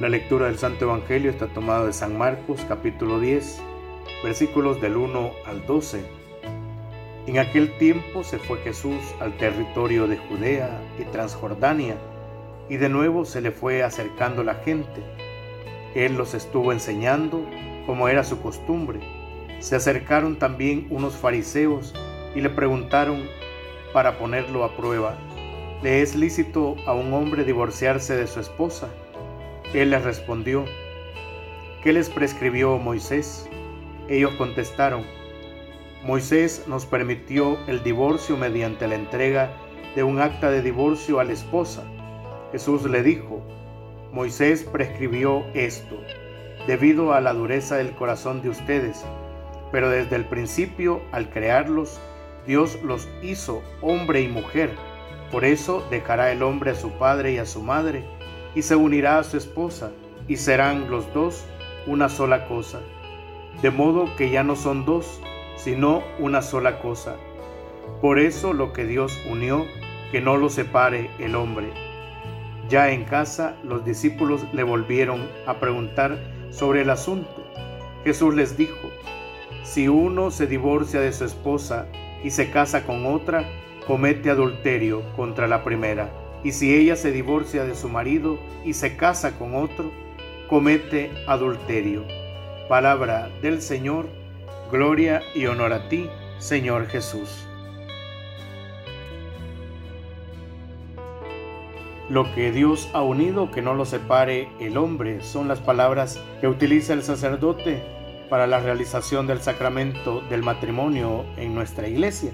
La lectura del Santo Evangelio está tomada de San Marcos capítulo 10, versículos del 1 al 12. En aquel tiempo se fue Jesús al territorio de Judea y Transjordania, y de nuevo se le fue acercando la gente. Él los estuvo enseñando como era su costumbre. Se acercaron también unos fariseos y le preguntaron para ponerlo a prueba, ¿le es lícito a un hombre divorciarse de su esposa? Él les respondió, ¿qué les prescribió Moisés? Ellos contestaron, Moisés nos permitió el divorcio mediante la entrega de un acta de divorcio a la esposa. Jesús le dijo, Moisés prescribió esto, debido a la dureza del corazón de ustedes, pero desde el principio, al crearlos, Dios los hizo hombre y mujer. Por eso dejará el hombre a su padre y a su madre, y se unirá a su esposa, y serán los dos una sola cosa. De modo que ya no son dos, sino una sola cosa. Por eso lo que Dios unió, que no lo separe el hombre. Ya en casa los discípulos le volvieron a preguntar sobre el asunto. Jesús les dijo, si uno se divorcia de su esposa y se casa con otra, comete adulterio contra la primera y si ella se divorcia de su marido y se casa con otro, comete adulterio. Palabra del Señor, gloria y honor a ti, Señor Jesús. Lo que Dios ha unido, que no lo separe el hombre, son las palabras que utiliza el sacerdote para la realización del sacramento del matrimonio en nuestra iglesia.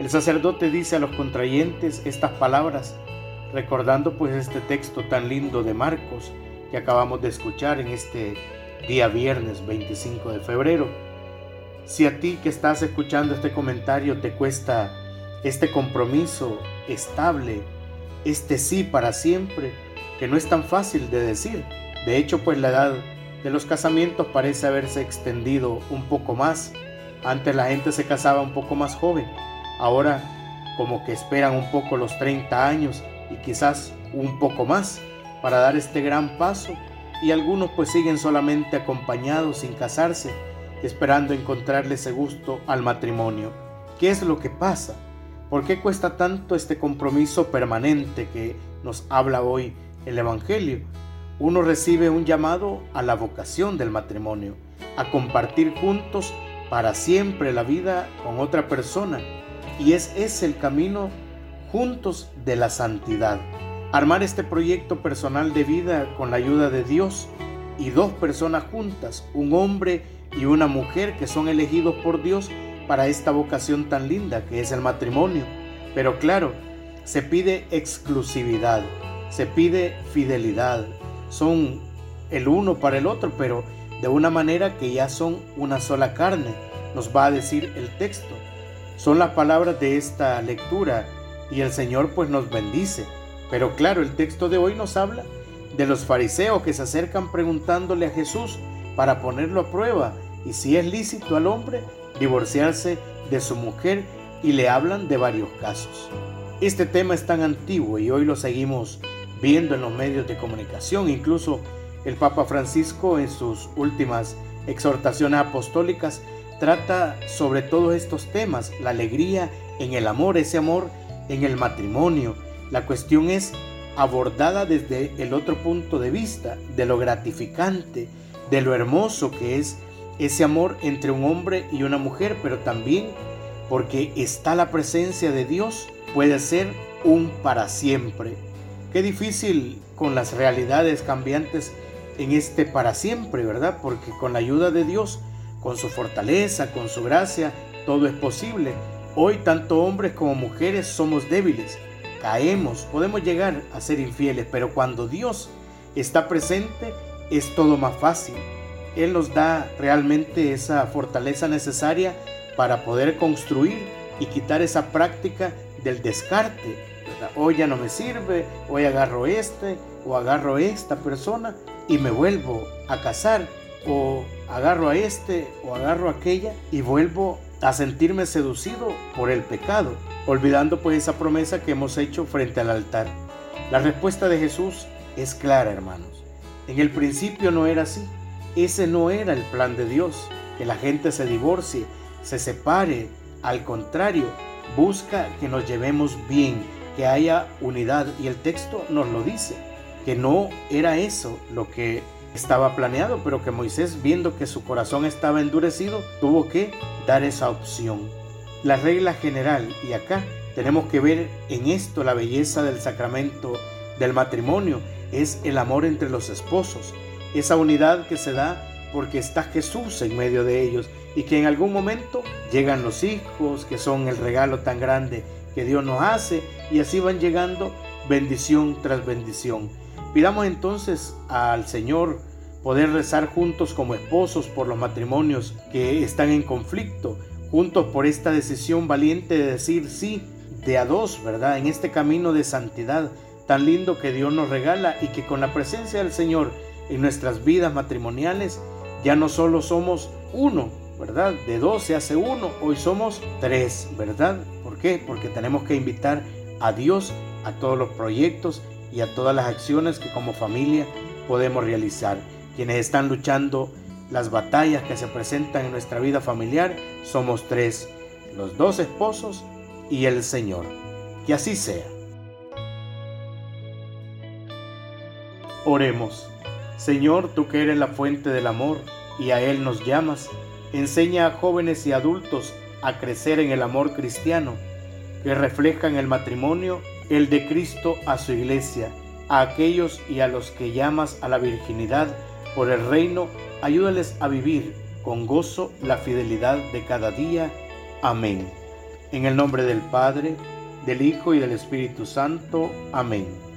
El sacerdote dice a los contrayentes estas palabras, recordando pues este texto tan lindo de Marcos que acabamos de escuchar en este día viernes 25 de febrero. Si a ti que estás escuchando este comentario te cuesta este compromiso estable, este sí para siempre, que no es tan fácil de decir. De hecho, pues la edad de los casamientos parece haberse extendido un poco más. Antes la gente se casaba un poco más joven Ahora como que esperan un poco los 30 años y quizás un poco más para dar este gran paso y algunos pues siguen solamente acompañados sin casarse, esperando encontrarle ese gusto al matrimonio. ¿Qué es lo que pasa? ¿Por qué cuesta tanto este compromiso permanente que nos habla hoy el Evangelio? Uno recibe un llamado a la vocación del matrimonio, a compartir juntos para siempre la vida con otra persona y es ese el camino juntos de la santidad. Armar este proyecto personal de vida con la ayuda de Dios y dos personas juntas, un hombre y una mujer que son elegidos por Dios para esta vocación tan linda que es el matrimonio. Pero claro, se pide exclusividad, se pide fidelidad. Son el uno para el otro, pero de una manera que ya son una sola carne, nos va a decir el texto. Son las palabras de esta lectura y el Señor pues nos bendice. Pero claro, el texto de hoy nos habla de los fariseos que se acercan preguntándole a Jesús para ponerlo a prueba y si es lícito al hombre divorciarse de su mujer y le hablan de varios casos. Este tema es tan antiguo y hoy lo seguimos viendo en los medios de comunicación, incluso el Papa Francisco en sus últimas exhortaciones apostólicas trata sobre todos estos temas, la alegría en el amor, ese amor en el matrimonio. La cuestión es abordada desde el otro punto de vista, de lo gratificante, de lo hermoso que es ese amor entre un hombre y una mujer, pero también porque está la presencia de Dios, puede ser un para siempre. Qué difícil con las realidades cambiantes en este para siempre, ¿verdad? Porque con la ayuda de Dios con su fortaleza, con su gracia, todo es posible. Hoy tanto hombres como mujeres somos débiles, caemos, podemos llegar a ser infieles, pero cuando Dios está presente es todo más fácil. Él nos da realmente esa fortaleza necesaria para poder construir y quitar esa práctica del descarte. Hoy ya no me sirve, hoy agarro este o agarro esta persona y me vuelvo a casar o agarro a este o agarro a aquella y vuelvo a sentirme seducido por el pecado, olvidando pues esa promesa que hemos hecho frente al altar. La respuesta de Jesús es clara, hermanos. En el principio no era así. Ese no era el plan de Dios, que la gente se divorcie, se separe. Al contrario, busca que nos llevemos bien, que haya unidad. Y el texto nos lo dice, que no era eso lo que estaba planeado, pero que Moisés, viendo que su corazón estaba endurecido, tuvo que dar esa opción. La regla general, y acá tenemos que ver en esto la belleza del sacramento del matrimonio, es el amor entre los esposos, esa unidad que se da porque está Jesús en medio de ellos y que en algún momento llegan los hijos, que son el regalo tan grande que Dios nos hace, y así van llegando bendición tras bendición. Pidamos entonces al Señor poder rezar juntos como esposos por los matrimonios que están en conflicto, juntos por esta decisión valiente de decir sí de a dos, ¿verdad? En este camino de santidad tan lindo que Dios nos regala y que con la presencia del Señor en nuestras vidas matrimoniales ya no solo somos uno, ¿verdad? De dos se hace uno, hoy somos tres, ¿verdad? ¿Por qué? Porque tenemos que invitar a Dios a todos los proyectos y a todas las acciones que como familia podemos realizar. Quienes están luchando las batallas que se presentan en nuestra vida familiar somos tres, los dos esposos y el Señor. Que así sea. Oremos. Señor, tú que eres la fuente del amor y a Él nos llamas, enseña a jóvenes y adultos a crecer en el amor cristiano, que refleja en el matrimonio el de Cristo a su iglesia, a aquellos y a los que llamas a la virginidad por el reino, ayúdales a vivir con gozo la fidelidad de cada día. Amén. En el nombre del Padre, del Hijo y del Espíritu Santo. Amén.